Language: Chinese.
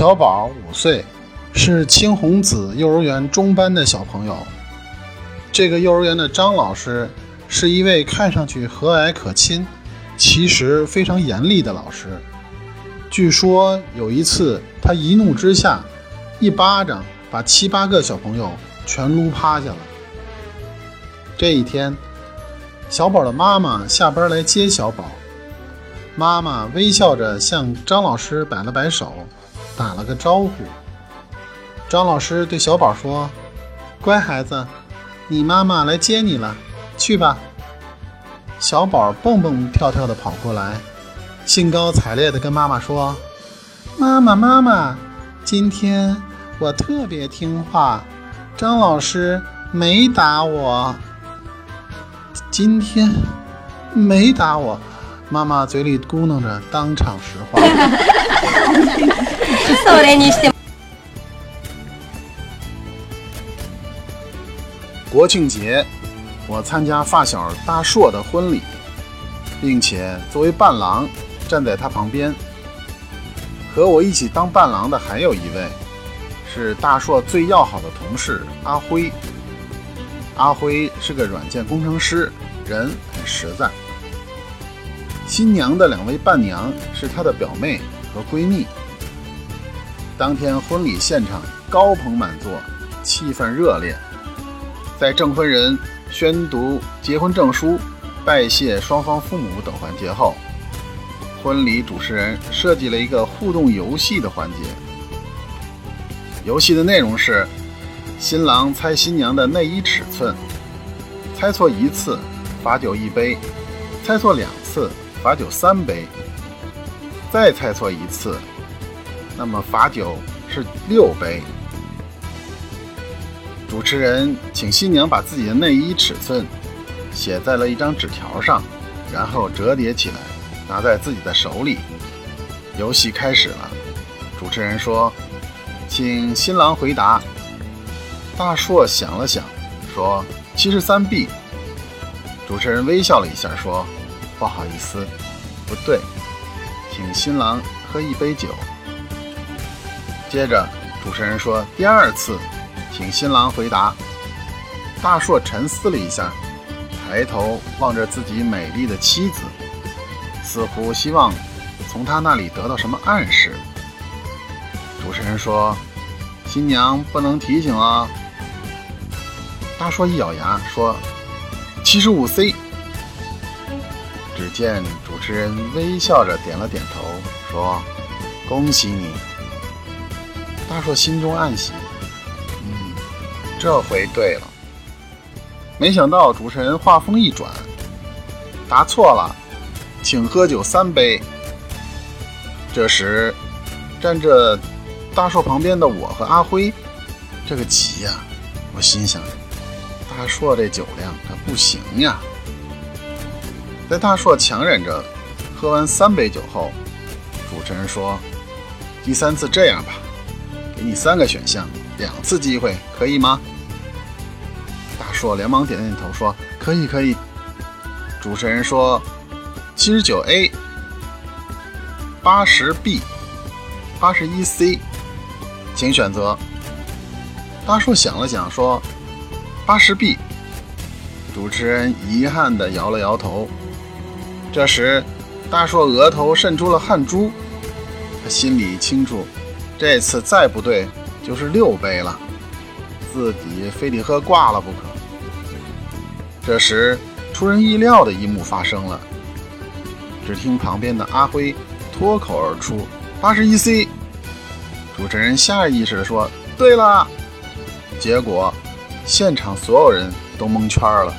小宝五岁，是青红子幼儿园中班的小朋友。这个幼儿园的张老师是一位看上去和蔼可亲，其实非常严厉的老师。据说有一次，他一怒之下，一巴掌把七八个小朋友全撸趴下了。这一天，小宝的妈妈下班来接小宝，妈妈微笑着向张老师摆了摆手。打了个招呼，张老师对小宝说：“乖孩子，你妈妈来接你了，去吧。”小宝蹦蹦跳跳地跑过来，兴高采烈地跟妈妈说：“妈妈，妈妈，今天我特别听话，张老师没打我。今天没打我。”妈妈嘴里咕哝着，当场石化。国庆节，我参加发小大硕的婚礼，并且作为伴郎站在他旁边。和我一起当伴郎的还有一位，是大硕最要好的同事阿辉。阿辉是个软件工程师，人很实在。新娘的两位伴娘是他的表妹和闺蜜。当天婚礼现场高朋满座，气氛热烈。在证婚人宣读结婚证书、拜谢双方父母等环节后，婚礼主持人设计了一个互动游戏的环节。游戏的内容是：新郎猜新娘的内衣尺寸，猜错一次罚酒一杯，猜错两次。罚酒三杯，再猜错一次，那么罚酒是六杯。主持人请新娘把自己的内衣尺寸写在了一张纸条上，然后折叠起来，拿在自己的手里。游戏开始了。主持人说：“请新郎回答。”大硕想了想，说：“七十三 B。”主持人微笑了一下，说。不好意思，不对，请新郎喝一杯酒。接着，主持人说：“第二次，请新郎回答。”大硕沉思了一下，抬头望着自己美丽的妻子，似乎希望从他那里得到什么暗示。主持人说：“新娘不能提醒啊。”大硕一咬牙说：“七十五 C。”只见主持人微笑着点了点头，说：“恭喜你。”大硕心中暗喜，嗯，这回对了。没想到主持人话锋一转，答错了，请喝酒三杯。这时，站着大硕旁边的我和阿辉，这个急呀！我心想，大硕这酒量可不行呀。在大硕强忍着喝完三杯酒后，主持人说：“第三次这样吧，给你三个选项，两次机会，可以吗？”大硕连忙点点头说：“可以，可以。”主持人说：“七十九 A，八十 B，八十一 C，请选择。”大硕想了想说：“八十 B。”主持人遗憾地摇了摇头。这时，大硕额头渗出了汗珠，他心里清楚，这次再不对就是六杯了，自己非得喝挂了不可。这时，出人意料的一幕发生了，只听旁边的阿辉脱口而出：“八十一 C。”主持人下意识地说：“对了。”结果，现场所有人都蒙圈了。